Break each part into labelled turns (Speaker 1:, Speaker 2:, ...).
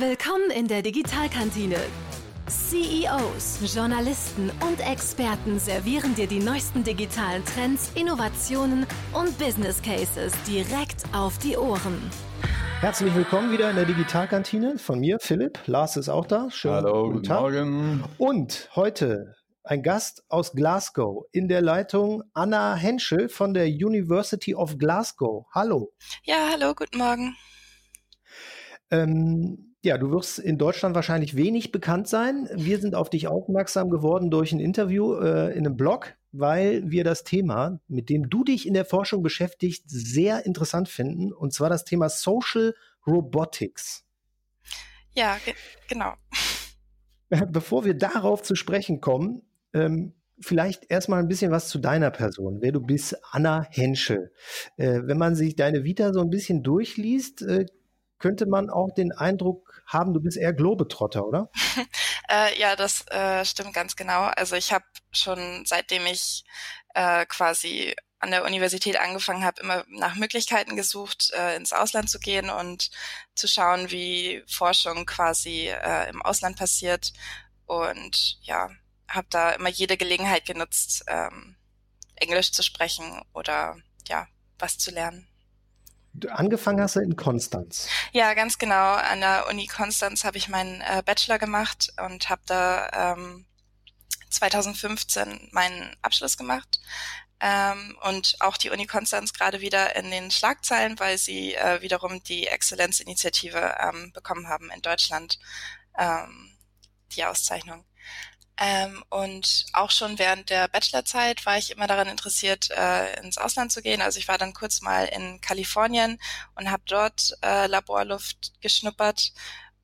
Speaker 1: Willkommen in der Digitalkantine. CEOs, Journalisten und Experten servieren dir die neuesten digitalen Trends, Innovationen und Business Cases direkt auf die Ohren.
Speaker 2: Herzlich willkommen wieder in der Digitalkantine von mir, Philipp. Lars ist auch da.
Speaker 3: Schön. Hallo, guten, Tag. Morgen.
Speaker 2: Und heute ein Gast aus Glasgow in der Leitung Anna Henschel von der University of Glasgow. Hallo.
Speaker 4: Ja, hallo, guten Morgen.
Speaker 2: Ähm, ja, du wirst in Deutschland wahrscheinlich wenig bekannt sein. Wir sind auf dich aufmerksam geworden durch ein Interview äh, in einem Blog, weil wir das Thema, mit dem du dich in der Forschung beschäftigst, sehr interessant finden. Und zwar das Thema Social Robotics.
Speaker 4: Ja, ge genau.
Speaker 2: Bevor wir darauf zu sprechen kommen, ähm, vielleicht erstmal ein bisschen was zu deiner Person, wer du bist, Anna Henschel. Äh, wenn man sich deine Vita so ein bisschen durchliest, äh, könnte man auch den Eindruck haben, du bist eher Globetrotter, oder?
Speaker 4: äh, ja, das äh, stimmt ganz genau. Also ich habe schon seitdem ich äh, quasi an der Universität angefangen habe, immer nach Möglichkeiten gesucht, äh, ins Ausland zu gehen und zu schauen, wie Forschung quasi äh, im Ausland passiert. Und ja, habe da immer jede Gelegenheit genutzt, ähm, Englisch zu sprechen oder ja, was zu lernen.
Speaker 2: Angefangen hast du in Konstanz.
Speaker 4: Ja, ganz genau. An der Uni Konstanz habe ich meinen äh, Bachelor gemacht und habe da ähm, 2015 meinen Abschluss gemacht. Ähm, und auch die Uni Konstanz gerade wieder in den Schlagzeilen, weil sie äh, wiederum die Exzellenzinitiative ähm, bekommen haben in Deutschland, ähm, die Auszeichnung. Ähm, und auch schon während der Bachelorzeit war ich immer daran interessiert, äh, ins Ausland zu gehen. Also ich war dann kurz mal in Kalifornien und habe dort äh, Laborluft geschnuppert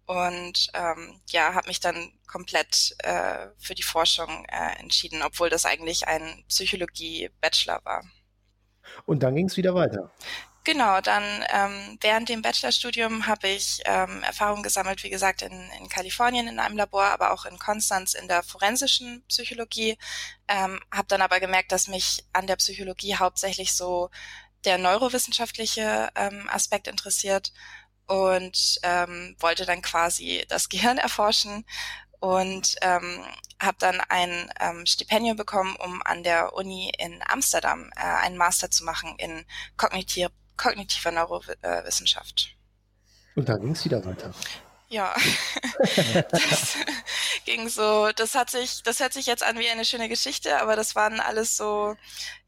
Speaker 4: und ähm, ja, habe mich dann komplett äh, für die Forschung äh, entschieden, obwohl das eigentlich ein Psychologie-Bachelor war.
Speaker 2: Und dann ging es wieder weiter.
Speaker 4: Genau, dann ähm, während dem Bachelorstudium habe ich ähm, Erfahrung gesammelt, wie gesagt, in, in Kalifornien in einem Labor, aber auch in Konstanz in der forensischen Psychologie. Ähm, habe dann aber gemerkt, dass mich an der Psychologie hauptsächlich so der neurowissenschaftliche ähm, Aspekt interessiert und ähm, wollte dann quasi das Gehirn erforschen und ähm, habe dann ein ähm, Stipendium bekommen, um an der Uni in Amsterdam äh, einen Master zu machen in kognitiv kognitiver Neurowissenschaft.
Speaker 2: Und dann ging es wieder weiter.
Speaker 4: Ja, das ging so, das hat sich, das hört sich jetzt an wie eine schöne Geschichte, aber das waren alles so,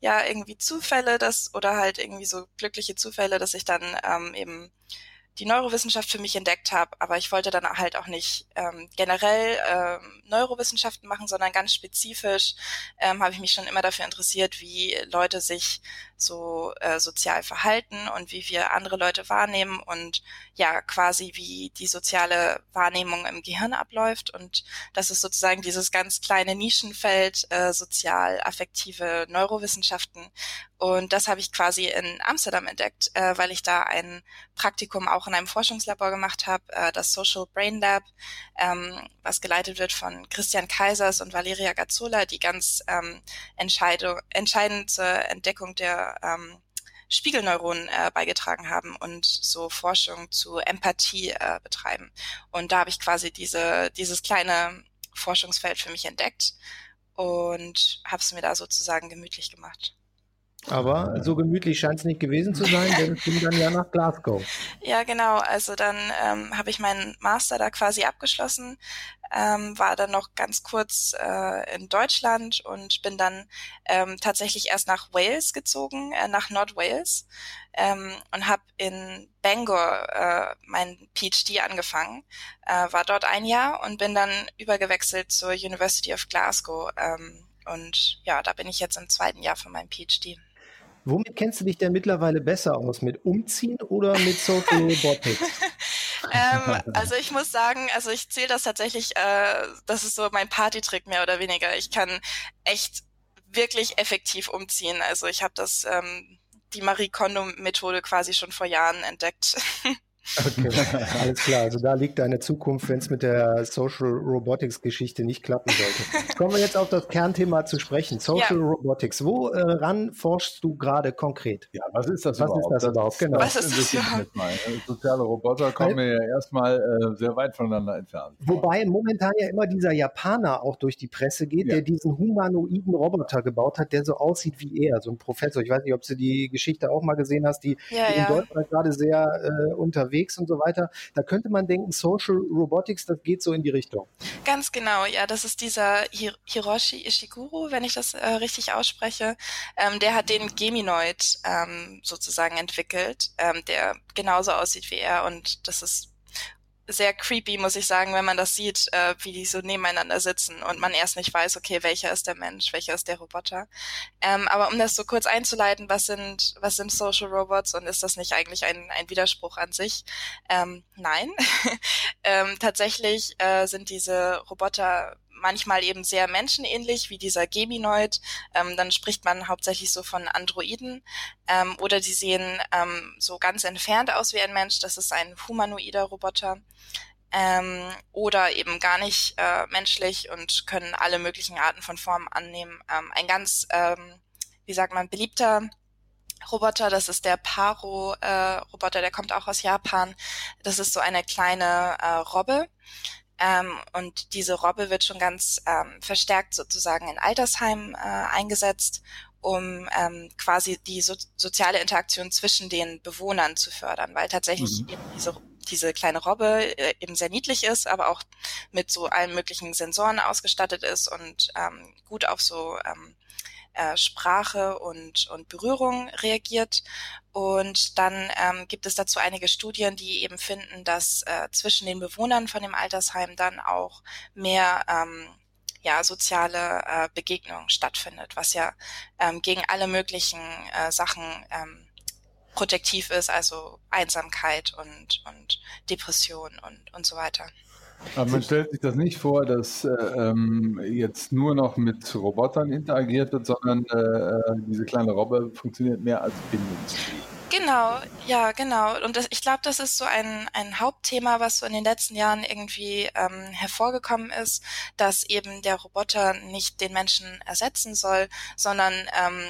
Speaker 4: ja, irgendwie Zufälle, das, oder halt irgendwie so glückliche Zufälle, dass ich dann ähm, eben die Neurowissenschaft für mich entdeckt habe, aber ich wollte dann halt auch nicht ähm, generell ähm, Neurowissenschaften machen, sondern ganz spezifisch ähm, habe ich mich schon immer dafür interessiert, wie Leute sich so äh, sozial verhalten und wie wir andere Leute wahrnehmen und ja quasi wie die soziale Wahrnehmung im Gehirn abläuft und das ist sozusagen dieses ganz kleine Nischenfeld äh, sozial-affektive Neurowissenschaften und das habe ich quasi in Amsterdam entdeckt, äh, weil ich da ein Praktikum auch in einem Forschungslabor gemacht habe, äh, das Social Brain Lab, ähm, was geleitet wird von Christian Kaisers und Valeria Gazzola, die ganz ähm, entscheidend zur Entdeckung der ähm, Spiegelneuronen äh, beigetragen haben und so Forschung zu Empathie äh, betreiben. Und da habe ich quasi diese, dieses kleine Forschungsfeld für mich entdeckt und habe es mir da sozusagen gemütlich gemacht.
Speaker 2: Aber so gemütlich scheint es nicht gewesen zu sein, denn es ging dann ja nach Glasgow.
Speaker 4: Ja, genau. Also dann ähm, habe ich meinen Master da quasi abgeschlossen, ähm, war dann noch ganz kurz äh, in Deutschland und bin dann ähm, tatsächlich erst nach Wales gezogen, äh, nach Nord-Wales ähm, und habe in Bangor äh, mein PhD angefangen, äh, war dort ein Jahr und bin dann übergewechselt zur University of Glasgow. Ähm, und ja, da bin ich jetzt im zweiten Jahr von meinem PhD.
Speaker 2: Womit kennst du dich denn mittlerweile besser aus? Mit Umziehen oder mit Social Robotics?
Speaker 4: ähm, also ich muss sagen, also ich zähle das tatsächlich, äh, das ist so mein Partytrick mehr oder weniger. Ich kann echt wirklich effektiv umziehen. Also ich habe das ähm, die Marie Kondo Methode quasi schon vor Jahren entdeckt.
Speaker 2: Okay, alles klar. Also da liegt deine Zukunft, wenn es mit der Social Robotics Geschichte nicht klappen sollte. Kommen wir jetzt auf das Kernthema zu sprechen. Social ja. Robotics. Woran äh, forschst du gerade konkret?
Speaker 3: Ja, was ist das
Speaker 2: was
Speaker 3: überhaupt?
Speaker 2: Ist das, überhaupt? Genau.
Speaker 4: Was ist das überhaupt?
Speaker 3: Soziale Roboter kommen ja erstmal äh, sehr weit voneinander entfernt.
Speaker 2: Wobei momentan ja immer dieser Japaner auch durch die Presse geht, ja. der diesen humanoiden Roboter gebaut hat, der so aussieht wie er, so ein Professor. Ich weiß nicht, ob du die Geschichte auch mal gesehen hast, die, ja, in Deutschland gerade sehr äh, unterwegs und so weiter. Da könnte man denken, Social Robotics, das geht so in die Richtung.
Speaker 4: Ganz genau, ja, das ist dieser Hir Hiroshi Ishiguro, wenn ich das äh, richtig ausspreche. Ähm, der hat den Geminoid ähm, sozusagen entwickelt, ähm, der genauso aussieht wie er und das ist sehr creepy, muss ich sagen, wenn man das sieht, äh, wie die so nebeneinander sitzen und man erst nicht weiß, okay, welcher ist der Mensch, welcher ist der Roboter. Ähm, aber um das so kurz einzuleiten, was sind, was sind Social Robots und ist das nicht eigentlich ein, ein Widerspruch an sich? Ähm, nein. ähm, tatsächlich äh, sind diese Roboter manchmal eben sehr menschenähnlich, wie dieser Geminoid. Ähm, dann spricht man hauptsächlich so von Androiden. Ähm, oder die sehen ähm, so ganz entfernt aus wie ein Mensch. Das ist ein humanoider Roboter. Ähm, oder eben gar nicht äh, menschlich und können alle möglichen Arten von Formen annehmen. Ähm, ein ganz, ähm, wie sagt man, beliebter Roboter, das ist der Paro-Roboter, äh, der kommt auch aus Japan. Das ist so eine kleine äh, Robbe, ähm, und diese Robbe wird schon ganz ähm, verstärkt sozusagen in Altersheimen äh, eingesetzt, um ähm, quasi die so soziale Interaktion zwischen den Bewohnern zu fördern, weil tatsächlich mhm. eben diese diese kleine Robbe äh, eben sehr niedlich ist, aber auch mit so allen möglichen Sensoren ausgestattet ist und ähm, gut auf so ähm, äh, Sprache und, und Berührung reagiert. Und dann ähm, gibt es dazu einige Studien, die eben finden, dass äh, zwischen den Bewohnern von dem Altersheim dann auch mehr ähm, ja, soziale äh, Begegnung stattfindet, was ja ähm, gegen alle möglichen äh, Sachen ähm, protektiv ist, also Einsamkeit und, und Depression und, und so weiter.
Speaker 3: Aber man stellt sich das nicht vor, dass äh, ähm, jetzt nur noch mit Robotern interagiert wird, sondern äh, äh diese kleine Robbe funktioniert mehr als Bindungsglied.
Speaker 4: Genau, ja, genau. Und das, ich glaube, das ist so ein, ein Hauptthema, was so in den letzten Jahren irgendwie ähm, hervorgekommen ist, dass eben der Roboter nicht den Menschen ersetzen soll, sondern ähm,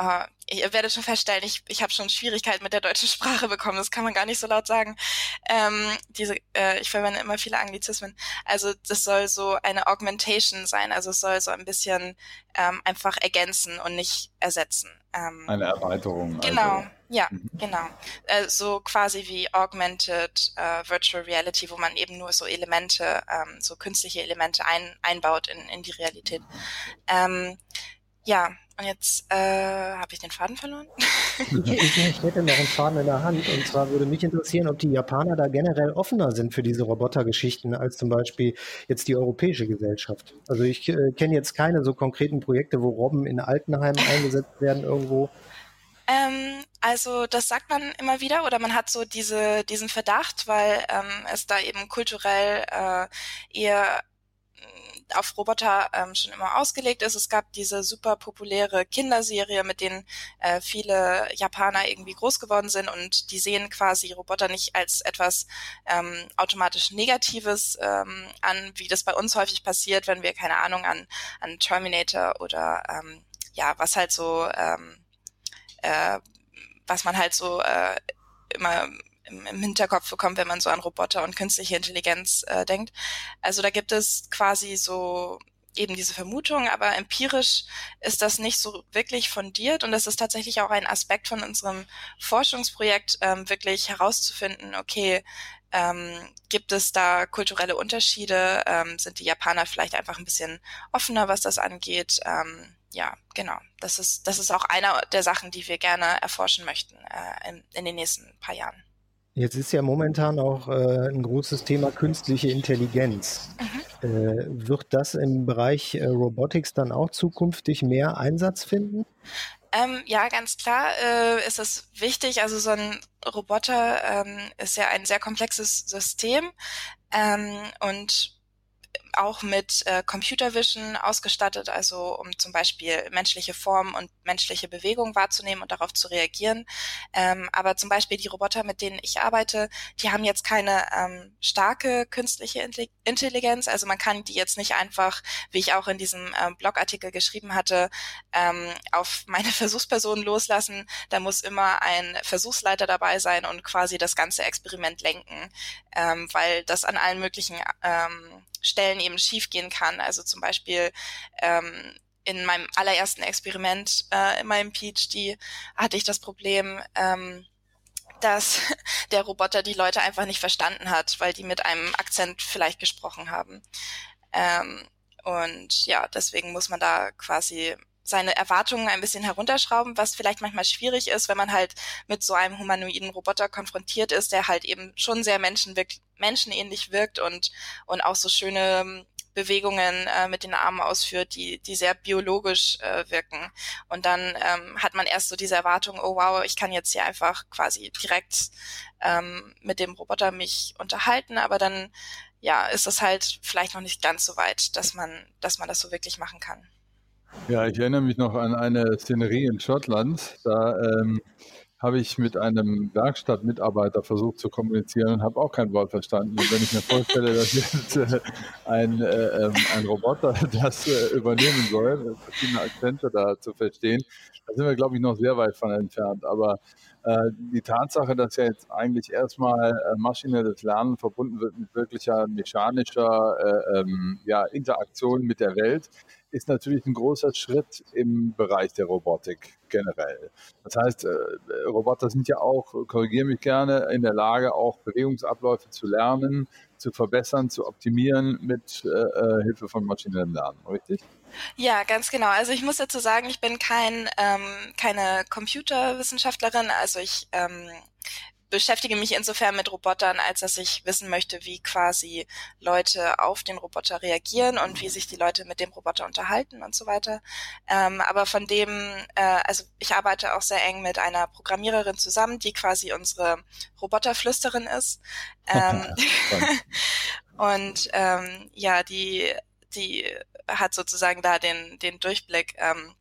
Speaker 4: Uh, ihr werdet schon feststellen, ich, ich habe schon Schwierigkeiten mit der deutschen Sprache bekommen, das kann man gar nicht so laut sagen. Ähm, diese, äh, ich verwende immer viele Anglizismen. Also das soll so eine Augmentation sein, also es soll so ein bisschen ähm, einfach ergänzen und nicht ersetzen.
Speaker 3: Ähm, eine Erweiterung.
Speaker 4: Genau, also. ja, mhm. genau. Äh, so quasi wie Augmented äh, Virtual Reality, wo man eben nur so Elemente, ähm, so künstliche Elemente ein, einbaut in, in die Realität. Ähm, ja, und jetzt äh, habe ich den Faden verloren.
Speaker 2: ich, ich, ich, hätte noch einen Faden in der Hand. Und zwar würde mich interessieren, ob die Japaner da generell offener sind für diese Robotergeschichten als zum Beispiel jetzt die europäische Gesellschaft. Also ich äh, kenne jetzt keine so konkreten Projekte, wo Robben in Altenheimen eingesetzt werden irgendwo.
Speaker 4: Ähm, also das sagt man immer wieder oder man hat so diese, diesen Verdacht, weil ähm, es da eben kulturell äh, eher auf Roboter ähm, schon immer ausgelegt ist. Es gab diese super populäre Kinderserie, mit denen äh, viele Japaner irgendwie groß geworden sind und die sehen quasi Roboter nicht als etwas ähm, automatisch Negatives ähm, an, wie das bei uns häufig passiert, wenn wir keine Ahnung an, an Terminator oder ähm, ja, was halt so, ähm, äh, was man halt so äh, immer im, im Hinterkopf bekommt, wenn man so an Roboter und künstliche Intelligenz äh, denkt. Also da gibt es quasi so eben diese Vermutung, aber empirisch ist das nicht so wirklich fundiert und das ist tatsächlich auch ein Aspekt von unserem Forschungsprojekt, ähm, wirklich herauszufinden, okay, ähm, gibt es da kulturelle Unterschiede? Ähm, sind die Japaner vielleicht einfach ein bisschen offener, was das angeht? Ähm, ja, genau. Das ist, das ist auch einer der Sachen, die wir gerne erforschen möchten äh, in, in den nächsten paar Jahren.
Speaker 2: Jetzt ist ja momentan auch äh, ein großes Thema künstliche Intelligenz. Äh, wird das im Bereich äh, Robotics dann auch zukünftig mehr Einsatz finden?
Speaker 4: Ähm, ja, ganz klar äh, ist es wichtig. Also so ein Roboter ähm, ist ja ein sehr komplexes System ähm, und auch mit äh, Computer Vision ausgestattet, also um zum Beispiel menschliche Form und menschliche Bewegung wahrzunehmen und darauf zu reagieren. Ähm, aber zum Beispiel die Roboter, mit denen ich arbeite, die haben jetzt keine ähm, starke künstliche Intelligenz. Also man kann die jetzt nicht einfach, wie ich auch in diesem ähm, Blogartikel geschrieben hatte, ähm, auf meine Versuchsperson loslassen. Da muss immer ein Versuchsleiter dabei sein und quasi das ganze Experiment lenken, ähm, weil das an allen möglichen ähm, Stellen eben schiefgehen kann. Also zum Beispiel ähm, in meinem allerersten Experiment äh, in meinem PhD hatte ich das Problem, ähm, dass der Roboter die Leute einfach nicht verstanden hat, weil die mit einem Akzent vielleicht gesprochen haben. Ähm, und ja, deswegen muss man da quasi seine Erwartungen ein bisschen herunterschrauben, was vielleicht manchmal schwierig ist, wenn man halt mit so einem humanoiden Roboter konfrontiert ist, der halt eben schon sehr menschenwirk menschenähnlich wirkt und, und auch so schöne ähm, Bewegungen äh, mit den Armen ausführt, die, die sehr biologisch äh, wirken. Und dann ähm, hat man erst so diese Erwartung, oh wow, ich kann jetzt hier einfach quasi direkt ähm, mit dem Roboter mich unterhalten, aber dann ja, ist es halt vielleicht noch nicht ganz so weit, dass man, dass man das so wirklich machen kann.
Speaker 3: Ja, ich erinnere mich noch an eine Szenerie in Schottland. Da ähm, habe ich mit einem Werkstattmitarbeiter versucht zu kommunizieren und habe auch kein Wort verstanden. Und wenn ich mir vorstelle, dass jetzt äh, ein, äh, ähm, ein Roboter das äh, übernehmen soll, verschiedene Akzente da zu verstehen, da sind wir, glaube ich, noch sehr weit von entfernt. Aber die Tatsache, dass ja jetzt eigentlich erstmal äh, maschinelles Lernen verbunden wird mit wirklicher mechanischer äh, ähm, ja, Interaktion mit der Welt, ist natürlich ein großer Schritt im Bereich der Robotik generell. Das heißt, äh, Roboter sind ja auch, korrigiere mich gerne, in der Lage, auch Bewegungsabläufe zu lernen, zu verbessern, zu optimieren mit äh, äh Hilfe von maschinellem Lernen, richtig?
Speaker 4: Ja, ganz genau. Also ich muss dazu sagen, ich bin kein ähm, keine Computerwissenschaftlerin. Also ich ähm, beschäftige mich insofern mit Robotern, als dass ich wissen möchte, wie quasi Leute auf den Roboter reagieren und wie sich die Leute mit dem Roboter unterhalten und so weiter. Ähm, aber von dem, äh, also ich arbeite auch sehr eng mit einer Programmiererin zusammen, die quasi unsere Roboterflüsterin ist. Ähm, und ähm, ja, die, die hat sozusagen da den, den Durchblick. Ähm,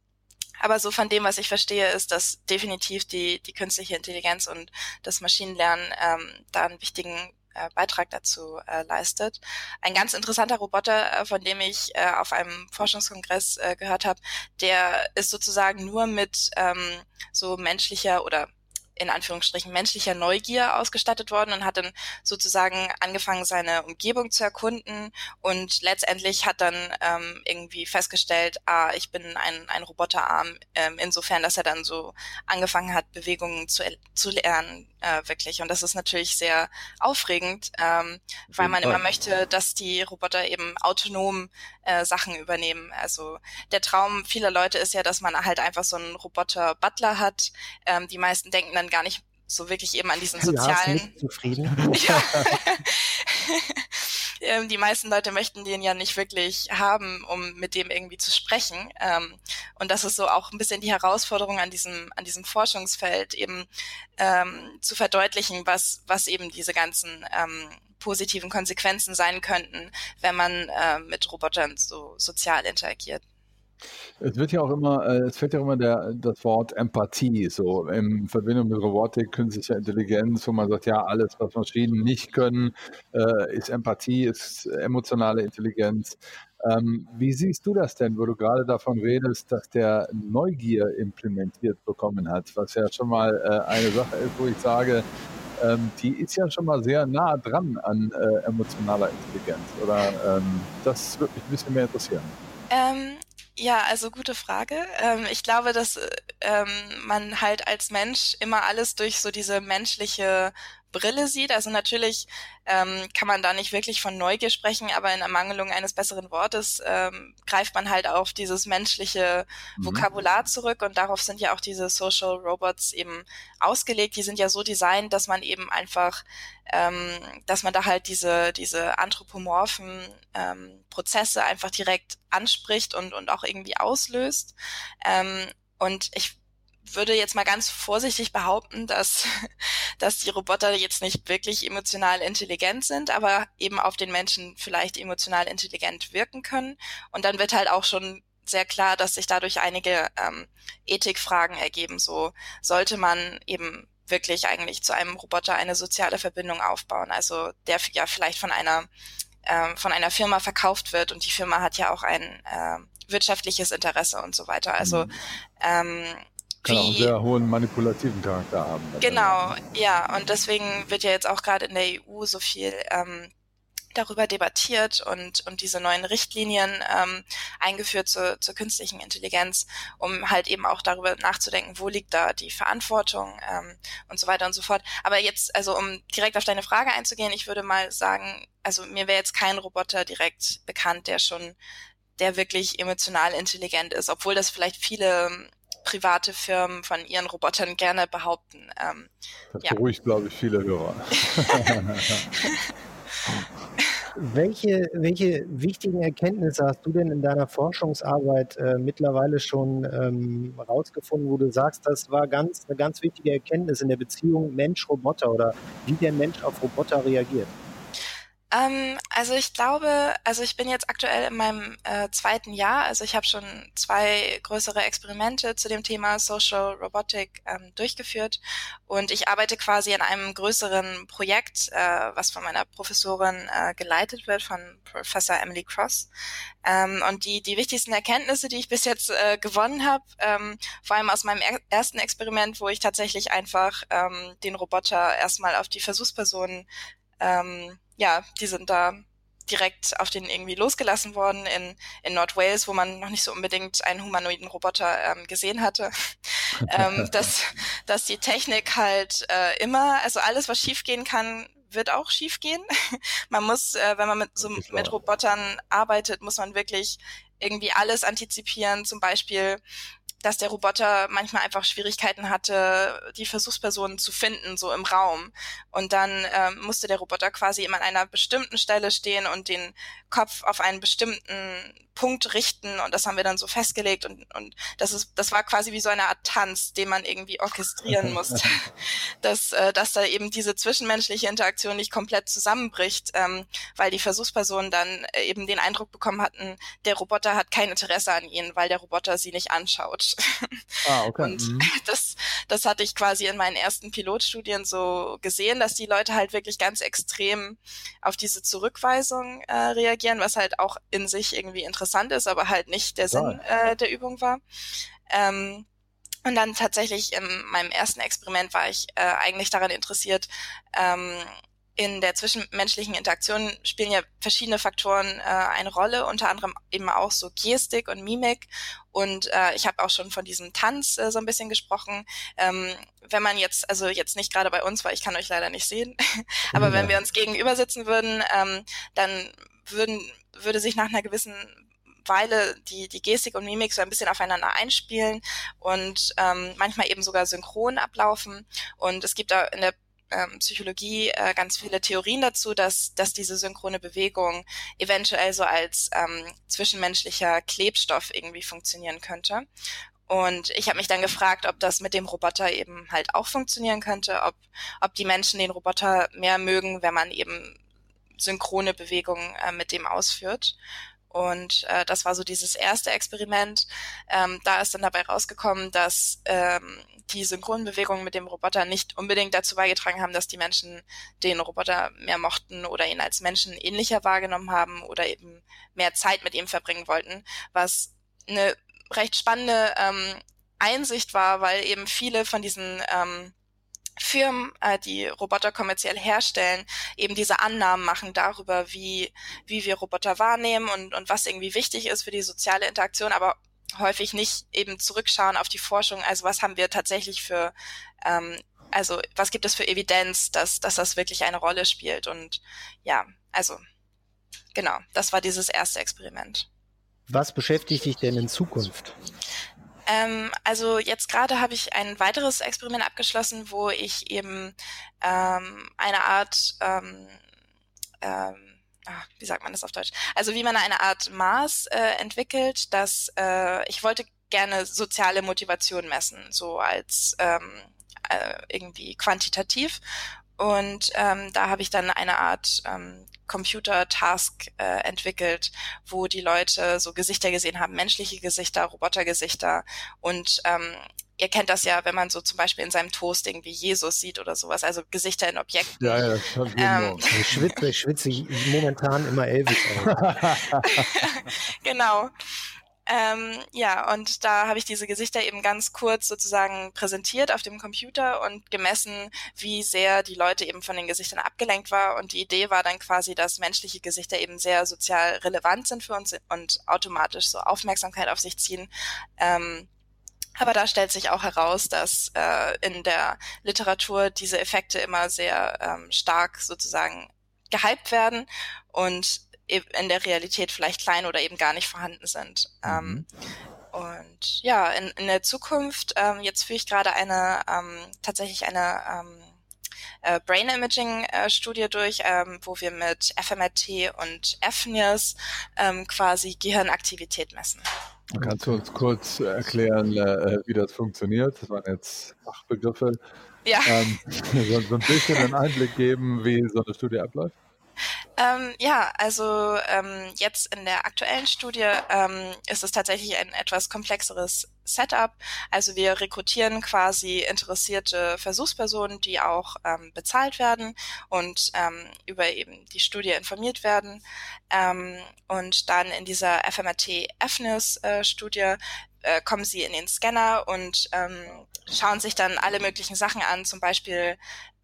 Speaker 4: aber so von dem, was ich verstehe, ist, dass definitiv die, die künstliche Intelligenz und das Maschinenlernen ähm, da einen wichtigen äh, Beitrag dazu äh, leistet. Ein ganz interessanter Roboter, äh, von dem ich äh, auf einem Forschungskongress äh, gehört habe, der ist sozusagen nur mit ähm, so menschlicher oder in Anführungsstrichen menschlicher Neugier ausgestattet worden und hat dann sozusagen angefangen, seine Umgebung zu erkunden und letztendlich hat dann ähm, irgendwie festgestellt, ah, ich bin ein, ein Roboterarm, ähm, insofern, dass er dann so angefangen hat, Bewegungen zu, zu lernen, äh, wirklich. Und das ist natürlich sehr aufregend, ähm, weil man immer möchte, dass die Roboter eben autonom äh, Sachen übernehmen. Also der Traum vieler Leute ist ja, dass man halt einfach so einen Roboter-Butler hat. Ähm, die meisten denken dann gar nicht so wirklich eben an diesen sozialen. Ja,
Speaker 2: zufrieden.
Speaker 4: ja. Ähm, die meisten Leute möchten den ja nicht wirklich haben, um mit dem irgendwie zu sprechen. Ähm, und das ist so auch ein bisschen die Herausforderung an diesem, an diesem Forschungsfeld, eben ähm, zu verdeutlichen, was, was eben diese ganzen ähm, positiven Konsequenzen sein könnten, wenn man äh, mit Robotern so sozial interagiert.
Speaker 3: Es wird ja auch immer, äh, es fällt ja immer der, das Wort Empathie so in Verbindung mit Robotik, künstlicher Intelligenz, wo man sagt, ja, alles, was Maschinen nicht können, äh, ist Empathie, ist emotionale Intelligenz. Ähm, wie siehst du das denn, wo du gerade davon redest, dass der Neugier implementiert bekommen hat, was ja schon mal äh, eine Sache ist, wo ich sage, ähm, die ist ja schon mal sehr nah dran an emotionaler Intelligenz. Oder ähm, das würde mich ein bisschen mehr interessieren.
Speaker 4: Ähm, ja, also gute Frage. Ähm, ich glaube, dass ähm, man halt als Mensch immer alles durch so diese menschliche Brille sieht. Also natürlich ähm, kann man da nicht wirklich von Neugier sprechen, aber in Ermangelung eines besseren Wortes ähm, greift man halt auf dieses menschliche mhm. Vokabular zurück und darauf sind ja auch diese Social Robots eben ausgelegt. Die sind ja so designt, dass man eben einfach, ähm, dass man da halt diese, diese anthropomorphen ähm, Prozesse einfach direkt anspricht und, und auch irgendwie auslöst. Ähm, und ich würde jetzt mal ganz vorsichtig behaupten, dass, dass die Roboter jetzt nicht wirklich emotional intelligent sind, aber eben auf den Menschen vielleicht emotional intelligent wirken können. Und dann wird halt auch schon sehr klar, dass sich dadurch einige ähm, Ethikfragen ergeben. So sollte man eben wirklich eigentlich zu einem Roboter eine soziale Verbindung aufbauen. Also der ja vielleicht von einer ähm, von einer Firma verkauft wird und die Firma hat ja auch ein äh, wirtschaftliches Interesse und so weiter. Also mhm. ähm,
Speaker 3: kann auch einen sehr hohen manipulativen Charakter haben.
Speaker 4: Genau, ja. Und deswegen wird ja jetzt auch gerade in der EU so viel ähm, darüber debattiert und, und diese neuen Richtlinien ähm, eingeführt zur, zur künstlichen Intelligenz, um halt eben auch darüber nachzudenken, wo liegt da die Verantwortung ähm, und so weiter und so fort. Aber jetzt, also um direkt auf deine Frage einzugehen, ich würde mal sagen, also mir wäre jetzt kein Roboter direkt bekannt, der schon, der wirklich emotional intelligent ist, obwohl das vielleicht viele private Firmen von ihren Robotern gerne behaupten. Ähm,
Speaker 3: das ja. beruhigt, glaube ich, viele Hörer.
Speaker 2: Welche, welche wichtigen Erkenntnisse hast du denn in deiner Forschungsarbeit äh, mittlerweile schon ähm, rausgefunden, wo du sagst, das war ganz, eine ganz wichtige Erkenntnis in der Beziehung Mensch-Roboter oder wie der Mensch auf Roboter reagiert?
Speaker 4: Ähm, also ich glaube, also ich bin jetzt aktuell in meinem äh, zweiten Jahr, also ich habe schon zwei größere Experimente zu dem Thema Social Robotic ähm, durchgeführt und ich arbeite quasi an einem größeren Projekt, äh, was von meiner Professorin äh, geleitet wird, von Professor Emily Cross. Ähm, und die, die wichtigsten Erkenntnisse, die ich bis jetzt äh, gewonnen habe, ähm, vor allem aus meinem er ersten Experiment, wo ich tatsächlich einfach ähm, den Roboter erstmal auf die Versuchspersonen ähm, ja, die sind da direkt auf den irgendwie losgelassen worden in, in Nordwales, wo man noch nicht so unbedingt einen humanoiden Roboter ähm, gesehen hatte. ähm, dass, dass die Technik halt äh, immer, also alles, was schiefgehen kann, wird auch schiefgehen. man muss, äh, wenn man mit so mit Robotern arbeitet, muss man wirklich irgendwie alles antizipieren. Zum Beispiel dass der Roboter manchmal einfach Schwierigkeiten hatte, die Versuchspersonen zu finden, so im Raum. Und dann ähm, musste der Roboter quasi immer an einer bestimmten Stelle stehen und den Kopf auf einen bestimmten Punkt richten und das haben wir dann so festgelegt und, und das ist, das war quasi wie so eine Art Tanz, den man irgendwie orchestrieren musste, dass, äh, dass da eben diese zwischenmenschliche Interaktion nicht komplett zusammenbricht, ähm, weil die Versuchspersonen dann äh, eben den Eindruck bekommen hatten, der Roboter hat kein Interesse an ihnen, weil der Roboter sie nicht anschaut. Ah, okay. Und mhm. das, das hatte ich quasi in meinen ersten Pilotstudien so gesehen, dass die Leute halt wirklich ganz extrem auf diese Zurückweisung äh, reagieren, was halt auch in sich irgendwie interessant interessant ist, aber halt nicht der Sinn äh, der Übung war. Ähm, und dann tatsächlich in meinem ersten Experiment war ich äh, eigentlich daran interessiert, ähm, in der zwischenmenschlichen Interaktion spielen ja verschiedene Faktoren äh, eine Rolle, unter anderem eben auch so Gestik und Mimik. Und äh, ich habe auch schon von diesem Tanz äh, so ein bisschen gesprochen. Ähm, wenn man jetzt, also jetzt nicht gerade bei uns, weil ich kann euch leider nicht sehen, aber ja. wenn wir uns gegenüber sitzen würden, ähm, dann würden, würde sich nach einer gewissen Weile die, die Gestik und Mimik so ein bisschen aufeinander einspielen und ähm, manchmal eben sogar synchron ablaufen. Und es gibt da in der ähm, Psychologie äh, ganz viele Theorien dazu, dass, dass diese synchrone Bewegung eventuell so als ähm, zwischenmenschlicher Klebstoff irgendwie funktionieren könnte. Und ich habe mich dann gefragt, ob das mit dem Roboter eben halt auch funktionieren könnte, ob, ob die Menschen den Roboter mehr mögen, wenn man eben synchrone Bewegungen äh, mit dem ausführt. Und äh, das war so dieses erste Experiment. Ähm, da ist dann dabei rausgekommen, dass ähm, die Synchronbewegungen mit dem Roboter nicht unbedingt dazu beigetragen haben, dass die Menschen den Roboter mehr mochten oder ihn als Menschen ähnlicher wahrgenommen haben oder eben mehr Zeit mit ihm verbringen wollten, was eine recht spannende ähm, Einsicht war, weil eben viele von diesen ähm, Firmen, äh, die Roboter kommerziell herstellen, eben diese Annahmen machen darüber, wie, wie wir Roboter wahrnehmen und, und was irgendwie wichtig ist für die soziale Interaktion, aber häufig nicht eben zurückschauen auf die Forschung, also was haben wir tatsächlich für, ähm, also was gibt es für Evidenz, dass, dass das wirklich eine Rolle spielt und ja, also genau, das war dieses erste Experiment.
Speaker 2: Was beschäftigt dich denn in Zukunft?
Speaker 4: Ähm, also jetzt gerade habe ich ein weiteres Experiment abgeschlossen, wo ich eben ähm, eine Art, ähm, ähm, ach, wie sagt man das auf Deutsch? Also wie man eine Art Maß äh, entwickelt, dass äh, ich wollte gerne soziale Motivation messen, so als ähm, äh, irgendwie quantitativ. Und ähm, da habe ich dann eine Art ähm, Computer-Task äh, entwickelt, wo die Leute so Gesichter gesehen haben, menschliche Gesichter, Robotergesichter und ähm, ihr kennt das ja, wenn man so zum Beispiel in seinem Toast irgendwie Jesus sieht oder sowas, also Gesichter in Objekten.
Speaker 3: Ja, ja, das ähm,
Speaker 2: ich schwitze, ich schwitze momentan immer Elvis.
Speaker 4: genau. Ähm, ja, und da habe ich diese Gesichter eben ganz kurz sozusagen präsentiert auf dem Computer und gemessen, wie sehr die Leute eben von den Gesichtern abgelenkt war. Und die Idee war dann quasi, dass menschliche Gesichter eben sehr sozial relevant sind für uns und automatisch so Aufmerksamkeit auf sich ziehen. Ähm, aber da stellt sich auch heraus, dass äh, in der Literatur diese Effekte immer sehr ähm, stark sozusagen gehypt werden und in der Realität vielleicht klein oder eben gar nicht vorhanden sind. Ähm, mhm. und ja, in, in der Zukunft, ähm, jetzt führe ich gerade eine ähm, tatsächlich eine Brain Imaging äh, Studie durch, ähm, wo wir mit FMRT und FNIRS ähm, quasi Gehirnaktivität messen.
Speaker 3: Kannst du uns kurz erklären, äh, wie das funktioniert? Das waren jetzt Fachbegriffe.
Speaker 4: Ja. Ähm,
Speaker 3: so, so ein bisschen einen Einblick geben, wie so eine Studie abläuft?
Speaker 4: Ähm, ja, also ähm, jetzt in der aktuellen Studie ähm, ist es tatsächlich ein etwas komplexeres Setup. Also wir rekrutieren quasi interessierte Versuchspersonen, die auch ähm, bezahlt werden und ähm, über eben die Studie informiert werden. Ähm, und dann in dieser FMRT-EFNIS-Studie äh, äh, kommen sie in den Scanner und ähm, schauen sich dann alle möglichen Sachen an, zum Beispiel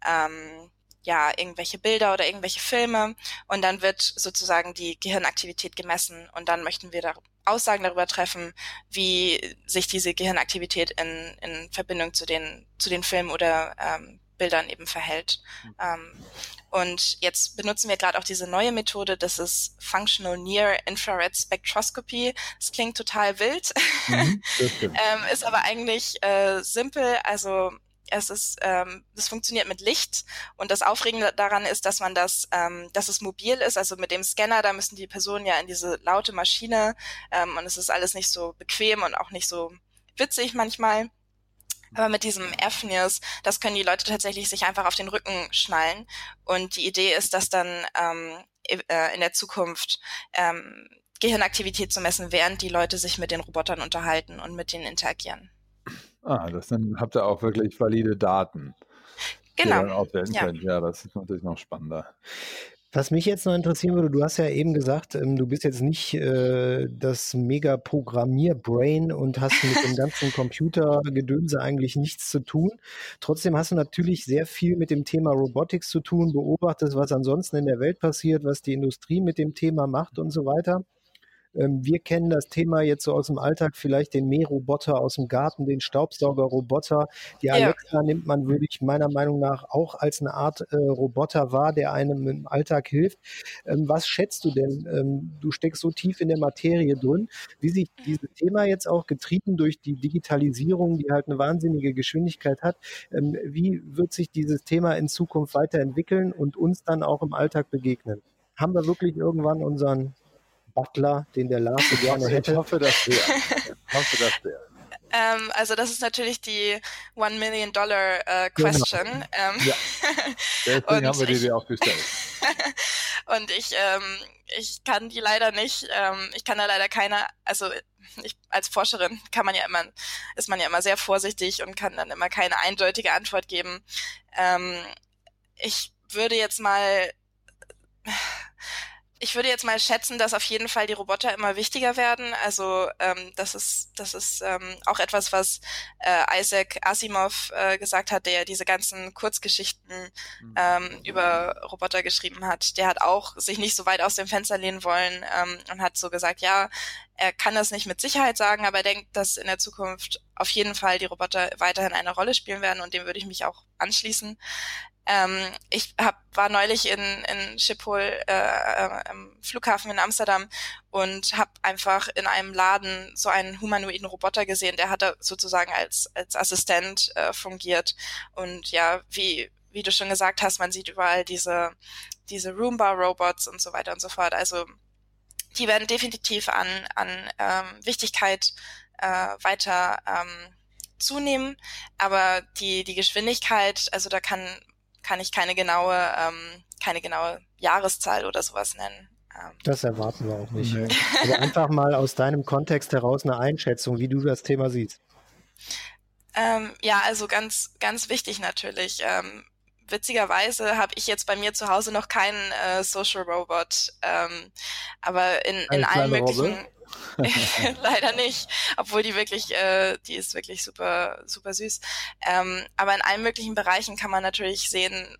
Speaker 4: ähm, ja, irgendwelche Bilder oder irgendwelche Filme und dann wird sozusagen die Gehirnaktivität gemessen und dann möchten wir da Aussagen darüber treffen, wie sich diese Gehirnaktivität in, in Verbindung zu den, zu den Filmen oder ähm, Bildern eben verhält. Mhm. Ähm, und jetzt benutzen wir gerade auch diese neue Methode, das ist Functional Near Infrared Spectroscopy. Das klingt total wild, mhm, ähm, ist aber eigentlich äh, simpel. Also es ist, ähm, das funktioniert mit Licht und das Aufregende daran ist, dass man das, ähm, dass es mobil ist. Also mit dem Scanner, da müssen die Personen ja in diese laute Maschine ähm, und es ist alles nicht so bequem und auch nicht so witzig manchmal. Aber mit diesem FNIRS, das können die Leute tatsächlich sich einfach auf den Rücken schnallen. Und die Idee ist, dass dann ähm, äh, in der Zukunft ähm, Gehirnaktivität zu messen, während die Leute sich mit den Robotern unterhalten und mit denen interagieren.
Speaker 3: Ah, das dann habt ihr auch wirklich valide Daten.
Speaker 4: Genau.
Speaker 3: Ja. ja, das ist natürlich noch spannender.
Speaker 2: Was mich jetzt noch interessieren würde, du hast ja eben gesagt, ähm, du bist jetzt nicht äh, das mega Programmierbrain und hast mit dem ganzen Computergedönse eigentlich nichts zu tun. Trotzdem hast du natürlich sehr viel mit dem Thema Robotics zu tun, beobachtest, was ansonsten in der Welt passiert, was die Industrie mit dem Thema macht und so weiter. Ähm, wir kennen das Thema jetzt so aus dem Alltag, vielleicht den Mähroboter aus dem Garten, den Staubsaugerroboter. Die Alexa ja. nimmt man, würde ich meiner Meinung nach auch als eine Art äh, Roboter wahr, der einem im Alltag hilft. Ähm, was schätzt du denn? Ähm, du steckst so tief in der Materie drin, wie sich dieses Thema jetzt auch getrieben durch die Digitalisierung, die halt eine wahnsinnige Geschwindigkeit hat, ähm, wie wird sich dieses Thema in Zukunft weiterentwickeln und uns dann auch im Alltag begegnen? Haben wir wirklich irgendwann unseren Butler, den der Lars so gerne hätte?
Speaker 3: Ich hoffe das sehr. Ich hoffe das sehr.
Speaker 4: Ähm, also das ist natürlich die One Million Dollar äh, genau. Question. Genau. Ähm, ja.
Speaker 3: Deswegen haben wir die dir auch gestellt.
Speaker 4: und ich, ähm, ich kann die leider nicht, ähm, ich kann da leider keine, also ich, als Forscherin kann man ja immer, ist man ja immer sehr vorsichtig und kann dann immer keine eindeutige Antwort geben. Ähm, ich würde jetzt mal ich würde jetzt mal schätzen, dass auf jeden Fall die Roboter immer wichtiger werden. Also ähm, das ist das ist ähm, auch etwas, was äh, Isaac Asimov äh, gesagt hat, der diese ganzen Kurzgeschichten mhm. ähm, über Roboter geschrieben hat. Der hat auch sich nicht so weit aus dem Fenster lehnen wollen ähm, und hat so gesagt, ja, er kann das nicht mit Sicherheit sagen, aber er denkt, dass in der Zukunft auf jeden Fall die Roboter weiterhin eine Rolle spielen werden und dem würde ich mich auch anschließen. Ähm, ich hab, war neulich in, in Schiphol äh, äh, im Flughafen in Amsterdam und habe einfach in einem Laden so einen humanoiden Roboter gesehen, der hatte sozusagen als, als Assistent äh, fungiert. Und ja, wie, wie du schon gesagt hast, man sieht überall diese, diese Roomba-Robots und so weiter und so fort. Also die werden definitiv an, an ähm, Wichtigkeit äh, weiter ähm, zunehmen. Aber die, die Geschwindigkeit, also da kann, kann ich keine genaue, ähm, keine genaue Jahreszahl oder sowas nennen.
Speaker 2: Ähm. Das erwarten wir auch nicht. Nee. Aber einfach mal aus deinem Kontext heraus eine Einschätzung, wie du das Thema siehst.
Speaker 4: Ähm, ja, also ganz, ganz wichtig natürlich. Ähm, witzigerweise habe ich jetzt bei mir zu Hause noch keinen äh, Social Robot, ähm, aber in, in allen möglichen. Robbe? Leider nicht, obwohl die wirklich, äh, die ist wirklich super, super süß. Ähm, aber in allen möglichen Bereichen kann man natürlich sehen,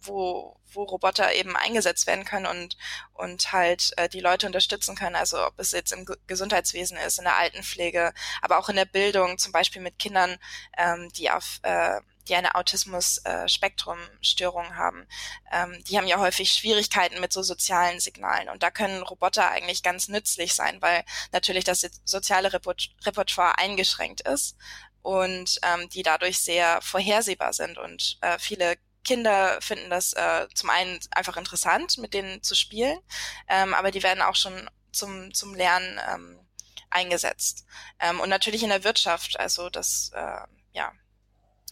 Speaker 4: wo, wo Roboter eben eingesetzt werden können und, und halt äh, die Leute unterstützen können. Also ob es jetzt im Gesundheitswesen ist, in der Altenpflege, aber auch in der Bildung, zum Beispiel mit Kindern, ähm, die auf äh, die eine Autismus-Spektrum-Störung haben, ähm, die haben ja häufig Schwierigkeiten mit so sozialen Signalen. Und da können Roboter eigentlich ganz nützlich sein, weil natürlich das soziale Repertoire eingeschränkt ist und ähm, die dadurch sehr vorhersehbar sind. Und äh, viele Kinder finden das äh, zum einen einfach interessant, mit denen zu spielen, ähm, aber die werden auch schon zum, zum Lernen ähm, eingesetzt. Ähm, und natürlich in der Wirtschaft, also das, äh, ja,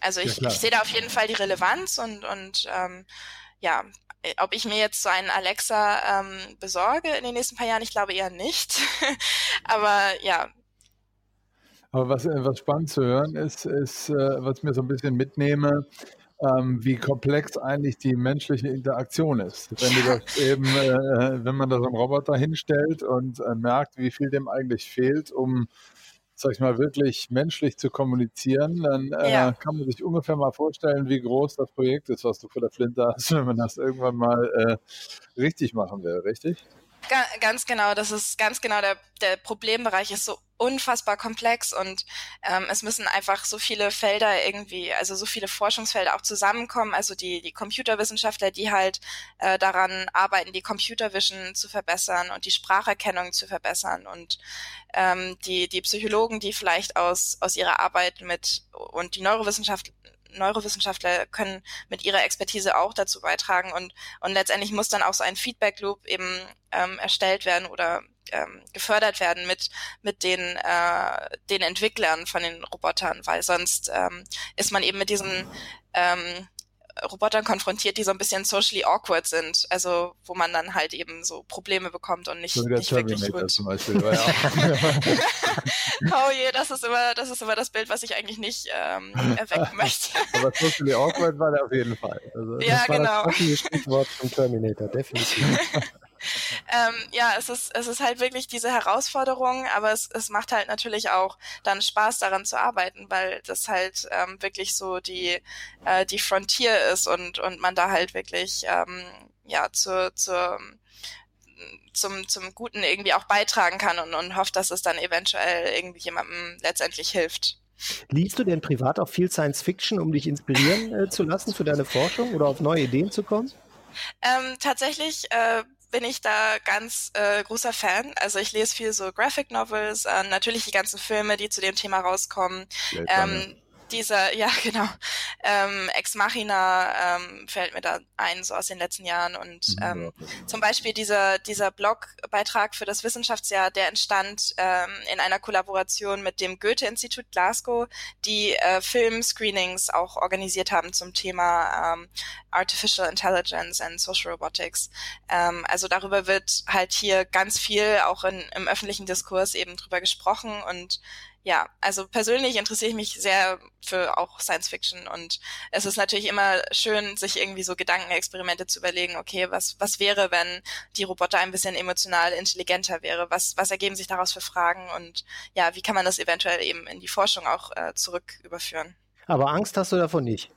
Speaker 4: also ich, ja, ich sehe da auf jeden Fall die Relevanz und, und ähm, ja, ob ich mir jetzt so einen Alexa ähm, besorge in den nächsten paar Jahren, ich glaube eher nicht. Aber ja.
Speaker 3: Aber was, äh, was spannend zu hören ist, ist, äh, was ich mir so ein bisschen mitnehme, ähm, wie komplex eigentlich die menschliche Interaktion ist. Wenn du das eben, äh, wenn man da so einen Roboter hinstellt und äh, merkt, wie viel dem eigentlich fehlt, um sag ich mal, wirklich menschlich zu kommunizieren, dann äh, ja. kann man sich ungefähr mal vorstellen, wie groß das Projekt ist, was du vor der Flinte hast, wenn man das irgendwann mal äh, richtig machen will, richtig?
Speaker 4: Ganz genau, das ist ganz genau der, der Problembereich ist so unfassbar komplex und ähm, es müssen einfach so viele Felder irgendwie, also so viele Forschungsfelder auch zusammenkommen. Also die, die Computerwissenschaftler, die halt äh, daran arbeiten, die Computer Vision zu verbessern und die Spracherkennung zu verbessern und ähm, die, die Psychologen, die vielleicht aus, aus ihrer Arbeit mit und die Neurowissenschaft, Neurowissenschaftler können mit ihrer Expertise auch dazu beitragen und, und letztendlich muss dann auch so ein Feedback Loop eben ähm, erstellt werden oder ähm, gefördert werden mit, mit den, äh, den Entwicklern von den Robotern, weil sonst ähm, ist man eben mit diesen ähm, Robotern konfrontiert, die so ein bisschen socially awkward sind, also wo man dann halt eben so Probleme bekommt und nicht, so nicht wirklich gut. Zum Beispiel, ja. oh je, das ist immer, das ist immer das Bild, was ich eigentlich nicht ähm, erwecken möchte.
Speaker 3: Aber socially awkward war der auf jeden Fall.
Speaker 4: Also, ja, das genau.
Speaker 2: Das Stichwort zum Terminator, definitiv.
Speaker 4: ähm, ja, es ist, es ist halt wirklich diese Herausforderung, aber es, es macht halt natürlich auch dann Spaß daran zu arbeiten, weil das halt ähm, wirklich so die, äh, die Frontier ist und, und man da halt wirklich ähm, ja zur, zur zum, zum Guten irgendwie auch beitragen kann und, und hofft, dass es dann eventuell irgendwie jemandem letztendlich hilft.
Speaker 2: Liest du denn privat auch viel Science Fiction, um dich inspirieren äh, zu lassen für deine Forschung oder auf neue Ideen zu kommen?
Speaker 4: Ähm, tatsächlich äh, bin ich da ganz äh, großer Fan. Also ich lese viel so Graphic Novels, äh, natürlich die ganzen Filme, die zu dem Thema rauskommen. Ähm, dieser, ja genau, ähm, Ex Machina ähm, fällt mir da ein, so aus den letzten Jahren. Und mhm, ähm, zum Beispiel dieser, dieser Blogbeitrag für das Wissenschaftsjahr, der entstand ähm, in einer Kollaboration mit dem Goethe-Institut Glasgow, die äh, Film-Screenings auch organisiert haben zum Thema ähm, Artificial Intelligence and Social Robotics. Ähm, also darüber wird halt hier ganz viel auch in, im öffentlichen Diskurs eben drüber gesprochen und ja, also persönlich interessiere ich mich sehr für auch Science Fiction und es ist natürlich immer schön, sich irgendwie so Gedankenexperimente zu überlegen, okay, was, was wäre, wenn die Roboter ein bisschen emotional intelligenter wäre? Was, was ergeben sich daraus für Fragen und ja, wie kann man das eventuell eben in die Forschung auch äh, zurück überführen?
Speaker 2: Aber Angst hast du davon nicht?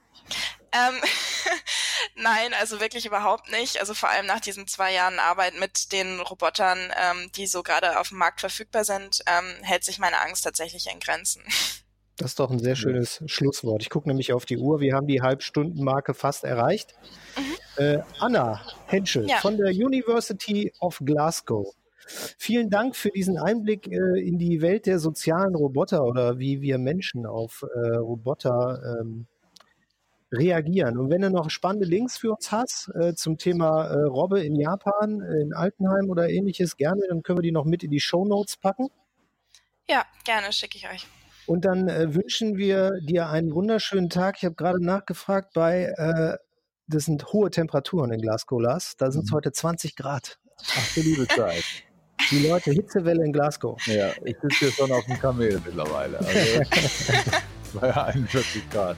Speaker 4: Ähm, Nein, also wirklich überhaupt nicht. Also vor allem nach diesen zwei Jahren Arbeit mit den Robotern, ähm, die so gerade auf dem Markt verfügbar sind, ähm, hält sich meine Angst tatsächlich in Grenzen.
Speaker 2: Das ist doch ein sehr schönes ja. Schlusswort. Ich gucke nämlich auf die Uhr. Wir haben die Halbstundenmarke fast erreicht. Mhm. Äh, Anna Henschel ja. von der University of Glasgow. Vielen Dank für diesen Einblick äh, in die Welt der sozialen Roboter oder wie wir Menschen auf äh, Roboter ähm, reagieren. Und wenn du noch spannende Links für uns hast äh, zum Thema äh, Robbe in Japan, in Altenheim oder ähnliches, gerne, dann können wir die noch mit in die Show Notes packen.
Speaker 4: Ja, gerne, schicke ich euch.
Speaker 2: Und dann äh, wünschen wir dir einen wunderschönen Tag. Ich habe gerade nachgefragt bei, äh, das sind hohe Temperaturen in Glasgow, Lars. Da sind es mhm. heute 20 Grad.
Speaker 3: Ach, du liebe Zeit.
Speaker 2: Die Leute, Hitzewelle in Glasgow.
Speaker 3: Ja, ich sitze hier schon auf dem Kamel mittlerweile. Also, bei 41 Grad.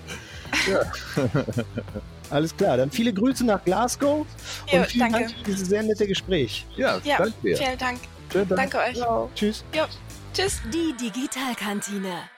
Speaker 3: Ja.
Speaker 2: Alles klar, dann viele Grüße nach Glasgow
Speaker 4: jo,
Speaker 2: und vielen
Speaker 4: danke.
Speaker 2: Dank für dieses sehr nette Gespräch.
Speaker 3: Ja, ja danke dir.
Speaker 4: Vielen Dank.
Speaker 2: Dank.
Speaker 4: Danke euch.
Speaker 2: Ciao. Tschüss.
Speaker 4: Jo. Tschüss.
Speaker 1: Die Digitalkantine.